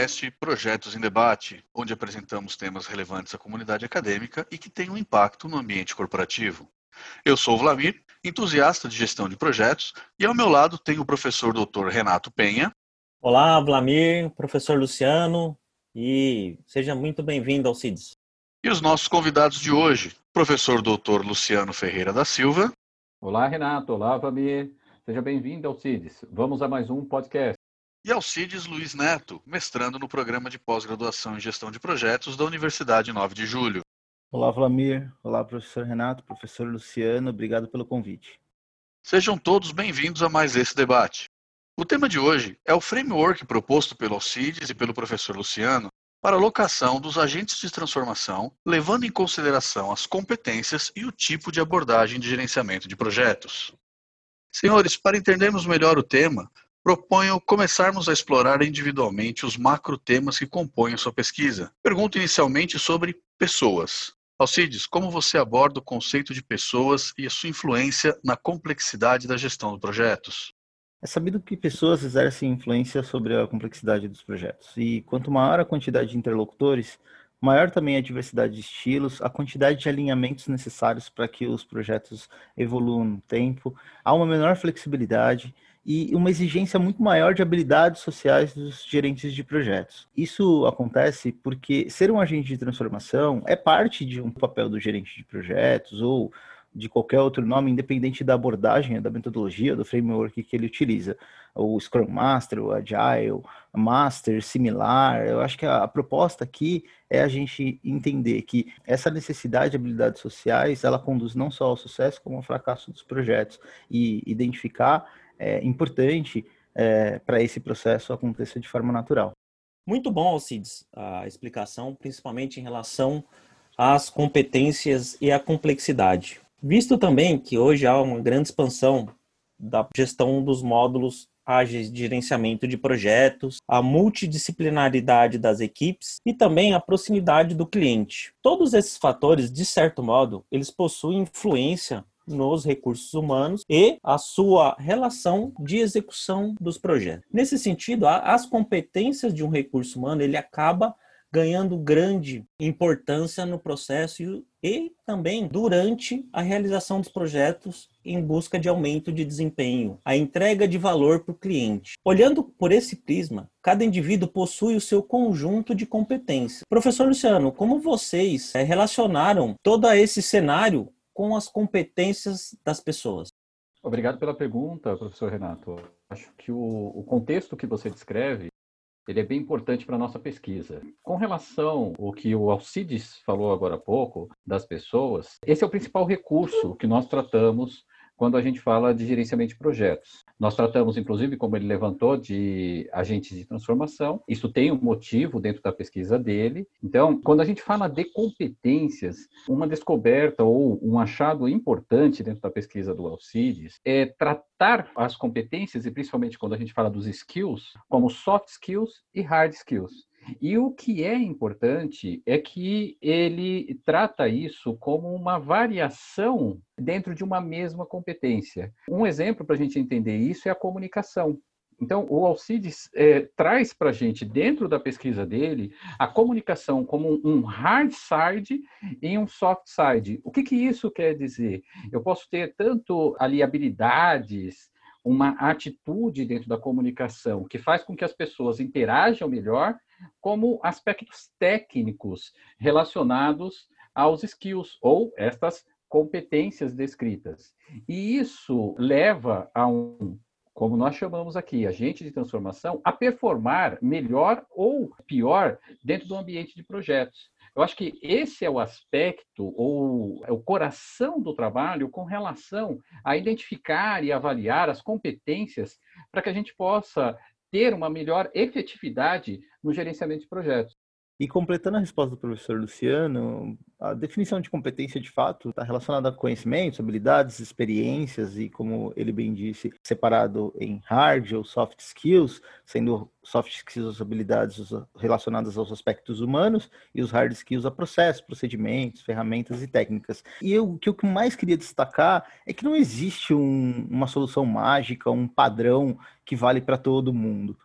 podcast Projetos em Debate, onde apresentamos temas relevantes à comunidade acadêmica e que têm um impacto no ambiente corporativo. Eu sou o Vlamir, entusiasta de gestão de projetos, e ao meu lado tenho o professor Dr. Renato Penha. Olá, Vlamir, professor Luciano, e seja muito bem-vindo ao CIDS. E os nossos convidados de hoje, professor Dr. Luciano Ferreira da Silva. Olá, Renato. Olá, Vlamir. Seja bem-vindo ao CIDS. Vamos a mais um podcast. E Alcides Luiz Neto, mestrando no programa de pós-graduação em gestão de projetos da Universidade 9 de Julho. Olá, Vlamir. Olá, professor Renato, professor Luciano. Obrigado pelo convite. Sejam todos bem-vindos a mais esse debate. O tema de hoje é o framework proposto pelo Alcides e pelo professor Luciano para a alocação dos agentes de transformação, levando em consideração as competências e o tipo de abordagem de gerenciamento de projetos. Senhores, para entendermos melhor o tema, proponho começarmos a explorar individualmente os macro temas que compõem a sua pesquisa. Pergunto inicialmente sobre pessoas. Alcides, como você aborda o conceito de pessoas e a sua influência na complexidade da gestão de projetos? É sabido que pessoas exercem influência sobre a complexidade dos projetos, e quanto maior a quantidade de interlocutores, maior também a diversidade de estilos, a quantidade de alinhamentos necessários para que os projetos evoluam no tempo, há uma menor flexibilidade e uma exigência muito maior de habilidades sociais dos gerentes de projetos. Isso acontece porque ser um agente de transformação é parte de um papel do gerente de projetos ou de qualquer outro nome, independente da abordagem, da metodologia, do framework que ele utiliza. O Scrum Master, o Agile, Master, similar. Eu acho que a, proposta aqui é a gente entender que essa necessidade de habilidades sociais, ela conduz não só ao sucesso, como ao fracasso dos projetos. E identificar é importante é, para esse processo acontecer de forma natural. Muito bom, Alcides, a explicação, principalmente em relação às competências e à complexidade. Visto também que hoje há uma grande expansão da gestão dos módulos ágeis de gerenciamento de projetos, a multidisciplinaridade das equipes e também a proximidade do cliente. Todos esses fatores, de certo modo, eles possuem influência nos recursos humanos e a sua relação de execução dos projetos. Nesse sentido, as competências de um recurso humano, ele acaba ganhando grande importância no processo e também durante a realização dos projetos em busca de aumento de desempenho, a entrega de valor para o cliente. Olhando por esse prisma, cada indivíduo possui o seu conjunto de competências. Professor Luciano, como vocês eh, relacionaram todo esse cenário com as competências das pessoas? Obrigado pela pergunta, professor Renato. Acho que o, o contexto que você descreve ele é bem importante para a nossa pesquisa. Com relação ao que o Alcides falou agora há pouco, das pessoas, esse é o principal recurso que nós tratamos quando a gente fala de gerenciamento de projetos. Nós tratamos, inclusive, como ele levantou, de agentes de transformação. Isso tem um motivo dentro da pesquisa dele. Então, quando a gente fala de competências, uma descoberta ou um achado importante dentro da pesquisa do Alcides é tratar as competências, e principalmente quando a gente fala dos skills, como soft skills e hard skills. E o que é importante é que ele trata isso como uma variação dentro de uma mesma competência. Um exemplo para a gente entender isso é a comunicação. Então, o Alcides é, traz para a gente, dentro da pesquisa dele, a comunicação como um hard side e um soft side. O que, que isso quer dizer? Eu posso ter tanto ali habilidades, uma atitude dentro da comunicação que faz com que as pessoas interajam melhor, como aspectos técnicos relacionados aos skills ou estas competências descritas. E isso leva a um, como nós chamamos aqui, agente de transformação, a performar melhor ou pior dentro do ambiente de projetos. Eu acho que esse é o aspecto ou é o coração do trabalho com relação a identificar e avaliar as competências para que a gente possa ter uma melhor efetividade no gerenciamento de projetos. E completando a resposta do professor Luciano, a definição de competência de fato está relacionada a conhecimentos, habilidades, experiências e, como ele bem disse, separado em hard ou soft skills, sendo soft skills as habilidades relacionadas aos aspectos humanos e os hard skills a processos, procedimentos, ferramentas e técnicas. E eu, o que eu mais queria destacar é que não existe um, uma solução mágica, um padrão que vale para todo mundo?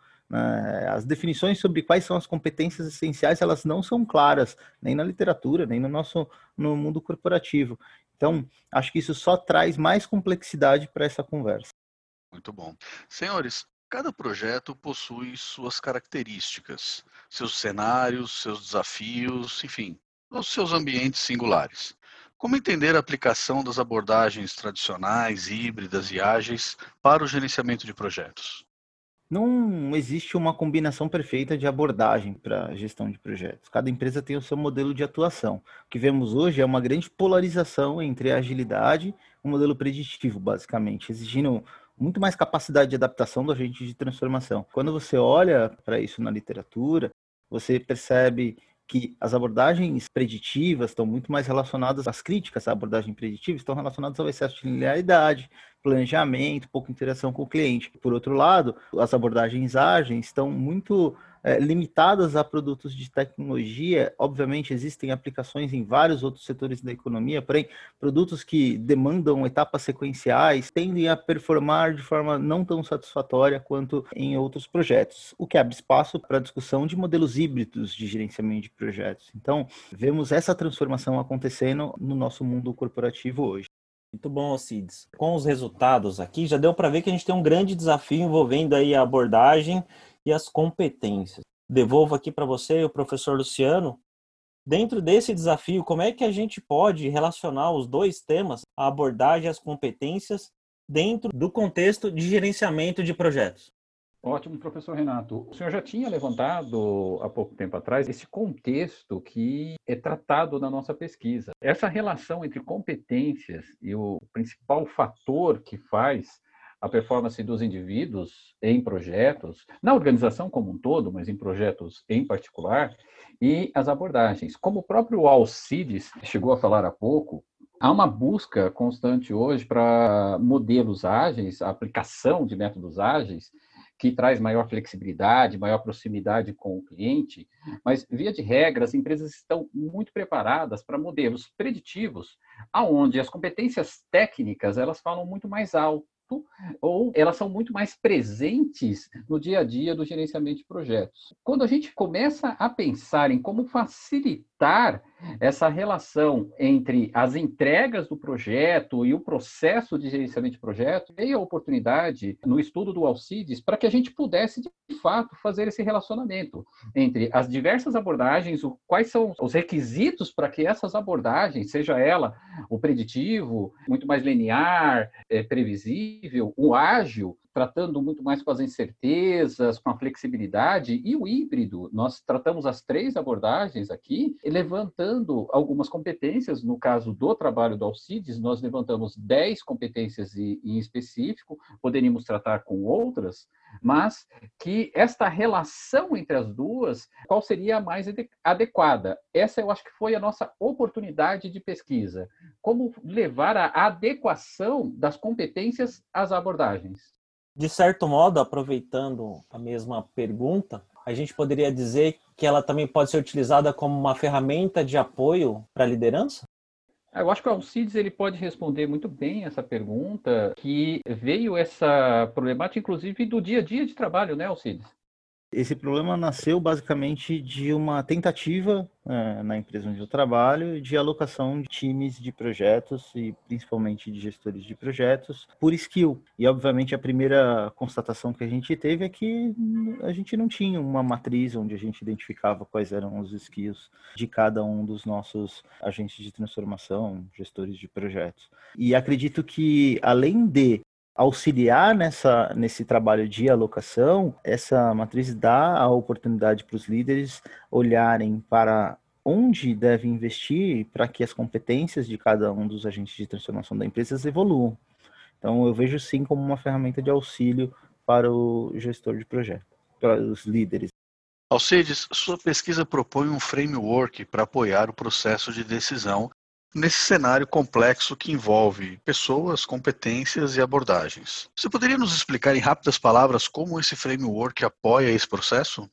As definições sobre quais são as competências essenciais, elas não são claras, nem na literatura, nem no nosso no mundo corporativo. Então, acho que isso só traz mais complexidade para essa conversa. Muito bom. Senhores, cada projeto possui suas características, seus cenários, seus desafios, enfim, os seus ambientes singulares. Como entender a aplicação das abordagens tradicionais, híbridas e ágeis para o gerenciamento de projetos? Não existe uma combinação perfeita de abordagem para gestão de projetos. Cada empresa tem o seu modelo de atuação. O que vemos hoje é uma grande polarização entre a agilidade e o modelo preditivo, basicamente, exigindo muito mais capacidade de adaptação do agente de transformação. Quando você olha para isso na literatura, você percebe que as abordagens preditivas estão muito mais relacionadas, as críticas à abordagem preditiva estão relacionadas ao excesso de linearidade, planejamento, pouca interação com o cliente. Por outro lado, as abordagens ágeis estão muito é, limitadas a produtos de tecnologia. Obviamente, existem aplicações em vários outros setores da economia, porém, produtos que demandam etapas sequenciais tendem a performar de forma não tão satisfatória quanto em outros projetos, o que abre espaço para a discussão de modelos híbridos de gerenciamento de projetos. Então, vemos essa transformação acontecendo no nosso mundo corporativo hoje. Muito bom, Cids. Com os resultados aqui, já deu para ver que a gente tem um grande desafio envolvendo aí a abordagem e as competências. Devolvo aqui para você, o professor Luciano. Dentro desse desafio, como é que a gente pode relacionar os dois temas, a abordagem e as competências, dentro do contexto de gerenciamento de projetos? Ótimo, professor Renato. O senhor já tinha levantado há pouco tempo atrás esse contexto que é tratado na nossa pesquisa. Essa relação entre competências e o principal fator que faz a performance dos indivíduos em projetos, na organização como um todo, mas em projetos em particular, e as abordagens. Como o próprio Alcides chegou a falar há pouco, há uma busca constante hoje para modelos ágeis, a aplicação de métodos ágeis, que traz maior flexibilidade, maior proximidade com o cliente, mas via de regra as empresas estão muito preparadas para modelos preditivos, aonde as competências técnicas elas falam muito mais alto ou elas são muito mais presentes no dia a dia do gerenciamento de projetos. Quando a gente começa a pensar em como facilitar essa relação entre as entregas do projeto e o processo de gerenciamento de projeto, veio a oportunidade no estudo do Alcides para que a gente pudesse, de fato, fazer esse relacionamento entre as diversas abordagens, quais são os requisitos para que essas abordagens, seja ela o preditivo, muito mais linear, é, previsível, o ágil, tratando muito mais com as incertezas, com a flexibilidade, e o híbrido, nós tratamos as três abordagens aqui, levantando algumas competências, no caso do trabalho do Alcides, nós levantamos 10 competências em específico, poderíamos tratar com outras, mas que esta relação entre as duas, qual seria a mais adequada? Essa eu acho que foi a nossa oportunidade de pesquisa. Como levar a adequação das competências às abordagens? De certo modo, aproveitando a mesma pergunta, a gente poderia dizer que ela também pode ser utilizada como uma ferramenta de apoio para a liderança? Eu acho que o Alcides ele pode responder muito bem essa pergunta, que veio essa problemática, inclusive, do dia a dia de trabalho, né, Alcides? Esse problema nasceu basicamente de uma tentativa é, na empresa onde eu trabalho de alocação de times de projetos e principalmente de gestores de projetos por skill. E obviamente a primeira constatação que a gente teve é que a gente não tinha uma matriz onde a gente identificava quais eram os skills de cada um dos nossos agentes de transformação, gestores de projetos. E acredito que além de auxiliar nessa, nesse trabalho de alocação, essa matriz dá a oportunidade para os líderes olharem para onde devem investir para que as competências de cada um dos agentes de transformação da empresa evoluam. Então, eu vejo sim como uma ferramenta de auxílio para o gestor de projeto, para os líderes. Alcides, sua pesquisa propõe um framework para apoiar o processo de decisão nesse cenário complexo que envolve pessoas, competências e abordagens. Você poderia nos explicar em rápidas palavras como esse framework apoia esse processo?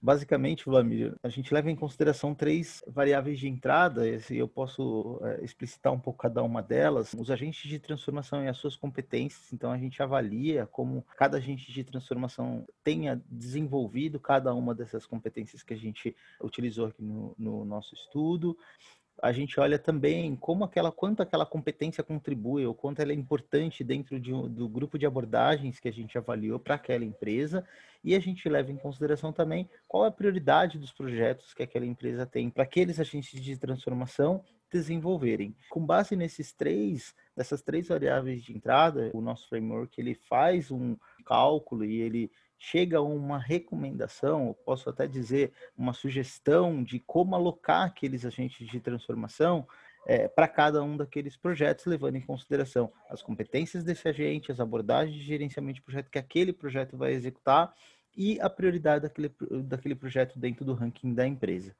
Basicamente, Vlamir, a gente leva em consideração três variáveis de entrada, e eu posso é, explicitar um pouco cada uma delas. Os agentes de transformação e as suas competências, então a gente avalia como cada agente de transformação tenha desenvolvido cada uma dessas competências que a gente utilizou aqui no, no nosso estudo a gente olha também como aquela, quanto aquela competência contribui, ou quanto ela é importante dentro de um, do grupo de abordagens que a gente avaliou para aquela empresa, e a gente leva em consideração também qual é a prioridade dos projetos que aquela empresa tem para aqueles agentes de transformação desenvolverem. Com base nesses três, nessas três variáveis de entrada, o nosso framework ele faz um cálculo e ele chega uma recomendação, posso até dizer uma sugestão de como alocar aqueles agentes de transformação é, para cada um daqueles projetos, levando em consideração as competências desse agente, as abordagens de gerenciamento de projeto que aquele projeto vai executar e a prioridade daquele, daquele projeto dentro do ranking da empresa.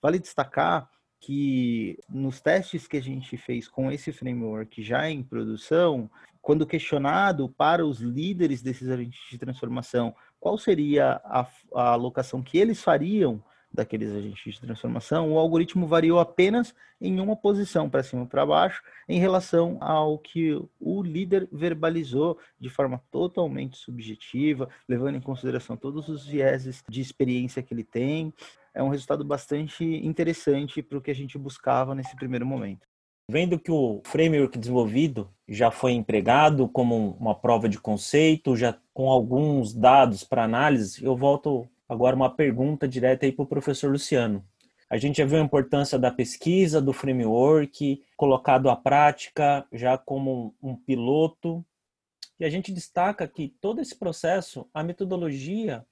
Vale destacar que nos testes que a gente fez com esse framework já em produção, quando questionado para os líderes desses agentes de transformação qual seria a, a alocação que eles fariam daqueles agentes de transformação, o algoritmo variou apenas em uma posição, para cima ou para baixo, em relação ao que o líder verbalizou de forma totalmente subjetiva, levando em consideração todos os vieses de experiência que ele tem. É um resultado bastante interessante para o que a gente buscava nesse primeiro momento. Vendo que o framework desenvolvido já foi empregado como uma prova de conceito, já com alguns dados para análise, eu volto agora uma pergunta direta aí para o professor Luciano. A gente já viu a importância da pesquisa, do framework, colocado à prática já como um piloto. E a gente destaca que todo esse processo, a metodologia,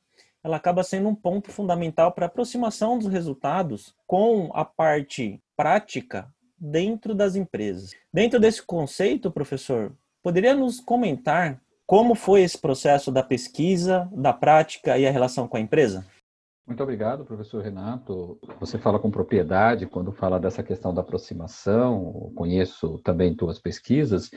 ela acaba sendo um ponto fundamental para a aproximação dos resultados com a parte prática dentro das empresas. Dentro desse conceito, professor, poderia nos comentar como foi esse processo da pesquisa, da prática e a relação com a empresa? Muito obrigado, professor Renato. Você fala com propriedade quando fala dessa questão da aproximação. conheço também tuas pesquisas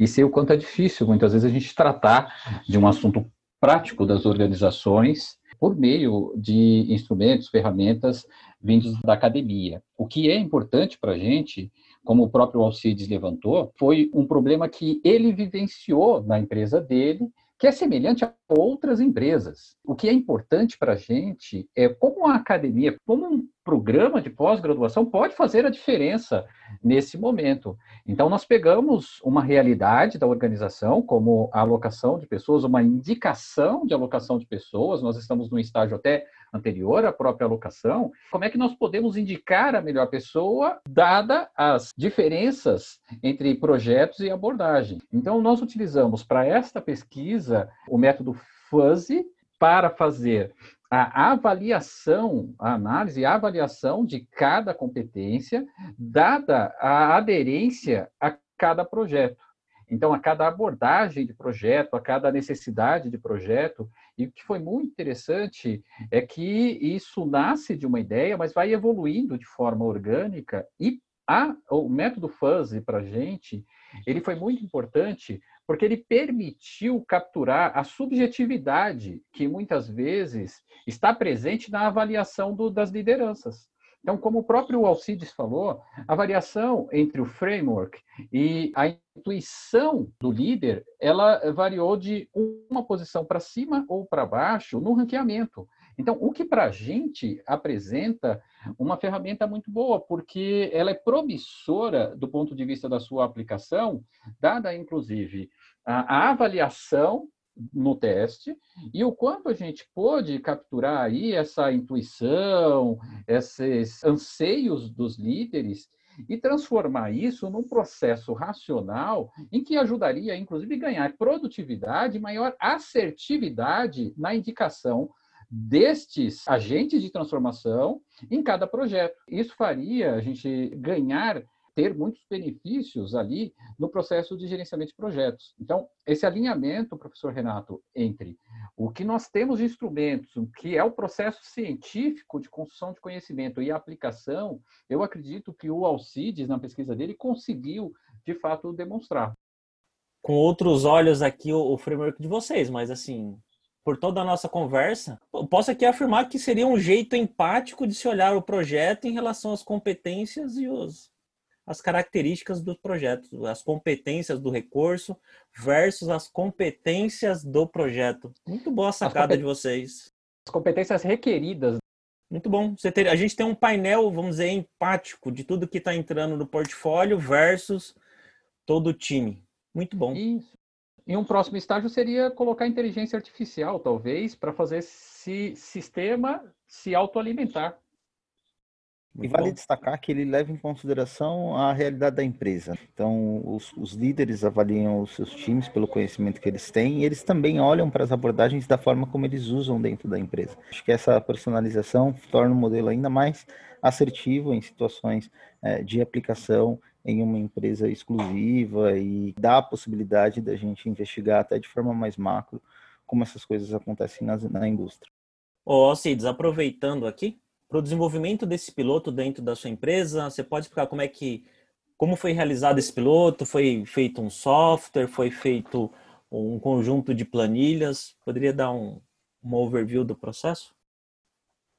e sei o quanto é difícil, muitas vezes, a gente tratar de um assunto prático das organizações por meio de instrumentos, ferramentas vindos da academia. O que é importante para a gente, como o próprio Alcides levantou, foi um problema que ele vivenciou na empresa dele que é semelhante a outras empresas. O que é importante para a gente é como a academia, como um programa de pós-graduação pode fazer a diferença nesse momento. Então, nós pegamos uma realidade da organização, como a alocação de pessoas, uma indicação de alocação de pessoas, nós estamos num estágio até anterior à própria alocação, como é que nós podemos indicar a melhor pessoa, dada as diferenças entre projetos e abordagem. Então, nós utilizamos para esta pesquisa o método Fuzzy para fazer a avaliação, a análise e a avaliação de cada competência, dada a aderência a cada projeto. Então, a cada abordagem de projeto, a cada necessidade de projeto, e o que foi muito interessante é que isso nasce de uma ideia, mas vai evoluindo de forma orgânica, e a, o método Fuzzy para a gente, ele foi muito importante porque ele permitiu capturar a subjetividade que muitas vezes está presente na avaliação do, das lideranças. Então, como o próprio Alcides falou, a variação entre o framework e a intuição do líder, ela variou de uma posição para cima ou para baixo no ranqueamento. Então, o que para a gente apresenta uma ferramenta muito boa, porque ela é promissora do ponto de vista da sua aplicação, dada inclusive a, a avaliação no teste e o quanto a gente pôde capturar aí essa intuição, esses anseios dos líderes e transformar isso num processo racional em que ajudaria, inclusive, ganhar produtividade, maior assertividade na indicação destes agentes de transformação em cada projeto. Isso faria a gente ganhar ter muitos benefícios ali no processo de gerenciamento de projetos. Então, esse alinhamento, professor Renato, entre o que nós temos de instrumentos, o que é o processo científico de construção de conhecimento e aplicação, eu acredito que o Alcides, na pesquisa dele, conseguiu, de fato, demonstrar. Com outros olhos aqui, o framework de vocês, mas assim, por toda a nossa conversa. Posso aqui afirmar que seria um jeito empático de se olhar o projeto em relação às competências e os, as características do projeto, as competências do recurso versus as competências do projeto. Muito boa a sacada de vocês. As competências requeridas. Muito bom. Você ter, a gente tem um painel, vamos dizer, empático de tudo que está entrando no portfólio versus todo o time. Muito bom. Isso. E um próximo estágio seria colocar inteligência artificial, talvez, para fazer esse sistema se autoalimentar. E vale destacar que ele leva em consideração a realidade da empresa. Então, os, os, líderes avaliam os seus times pelo conhecimento que eles têm e eles também olham para as abordagens da forma como eles usam dentro da empresa. Acho que essa personalização torna o modelo ainda mais assertivo em situações é, de aplicação em uma empresa exclusiva e dá a possibilidade da gente investigar até de forma mais macro como essas coisas acontecem na, na indústria. Ô, oh, Cides, aproveitando aqui, para o desenvolvimento desse piloto dentro da sua empresa? Você pode explicar como é que como foi realizado esse piloto? Foi feito um software? Foi feito um conjunto de planilhas? Poderia dar um, um overview do processo?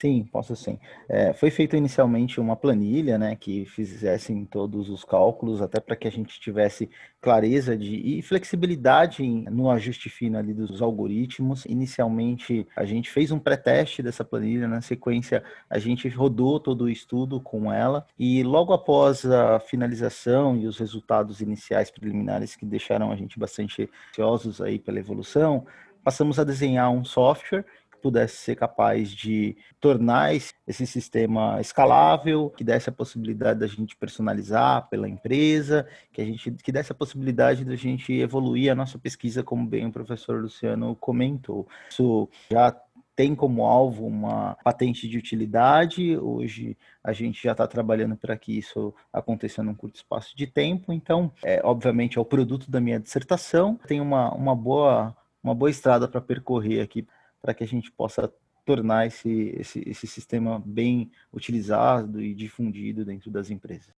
Sim, posso sim. É, foi feita inicialmente uma planilha, né, que fizessem todos os cálculos, até para que a gente tivesse clareza de, e flexibilidade no ajuste fino ali dos algoritmos. Inicialmente, a gente fez um pré-teste dessa planilha, na sequência, a gente rodou todo o estudo com ela, e logo após a finalização e os resultados iniciais preliminares que deixaram a gente bastante ansiosos aí pela evolução, passamos a desenhar um software pudesse ser capaz de tornar esse sistema escalável, que desse a possibilidade da gente personalizar pela empresa, que a gente que desse a possibilidade da gente evoluir a nossa pesquisa, como bem o professor Luciano comentou. Isso já tem como alvo uma patente de utilidade. Hoje a gente já está trabalhando para que isso aconteça num curto espaço de tempo. Então, é, obviamente, é o produto da minha dissertação. Tem uma, uma, boa, uma boa estrada para percorrer aqui para que a gente possa tornar esse, esse, esse sistema bem utilizado e difundido dentro das empresas.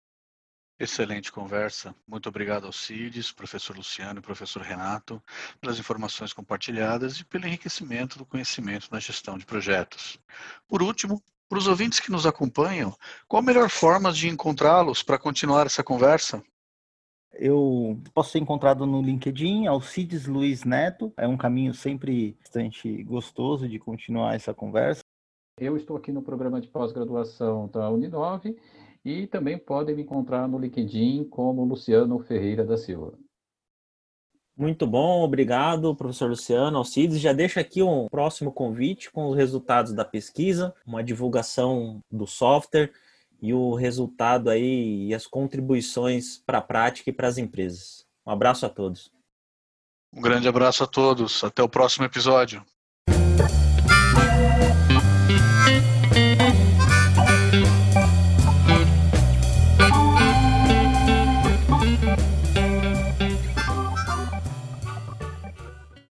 Excelente conversa. Muito obrigado ao CIDES, professor Luciano e professor Renato, pelas informações compartilhadas e pelo enriquecimento do conhecimento na gestão de projetos. Por último, para os ouvintes que nos acompanham, qual a melhor forma de encontrá-los para continuar essa conversa? Eu posso ser encontrado no LinkedIn, Alcides Luiz Neto. É um caminho sempre bastante gostoso de continuar essa conversa. Eu estou aqui no programa de pós-graduação da Uninove e também podem me encontrar no LinkedIn como Luciano Ferreira da Silva. Muito bom, obrigado, professor Luciano Alcides. Já deixa aqui um próximo convite com os resultados da pesquisa, uma divulgação do software e o resultado aí e as contribuições para a prática e para as empresas. Um abraço a todos. Um grande abraço a todos. Até o próximo episódio.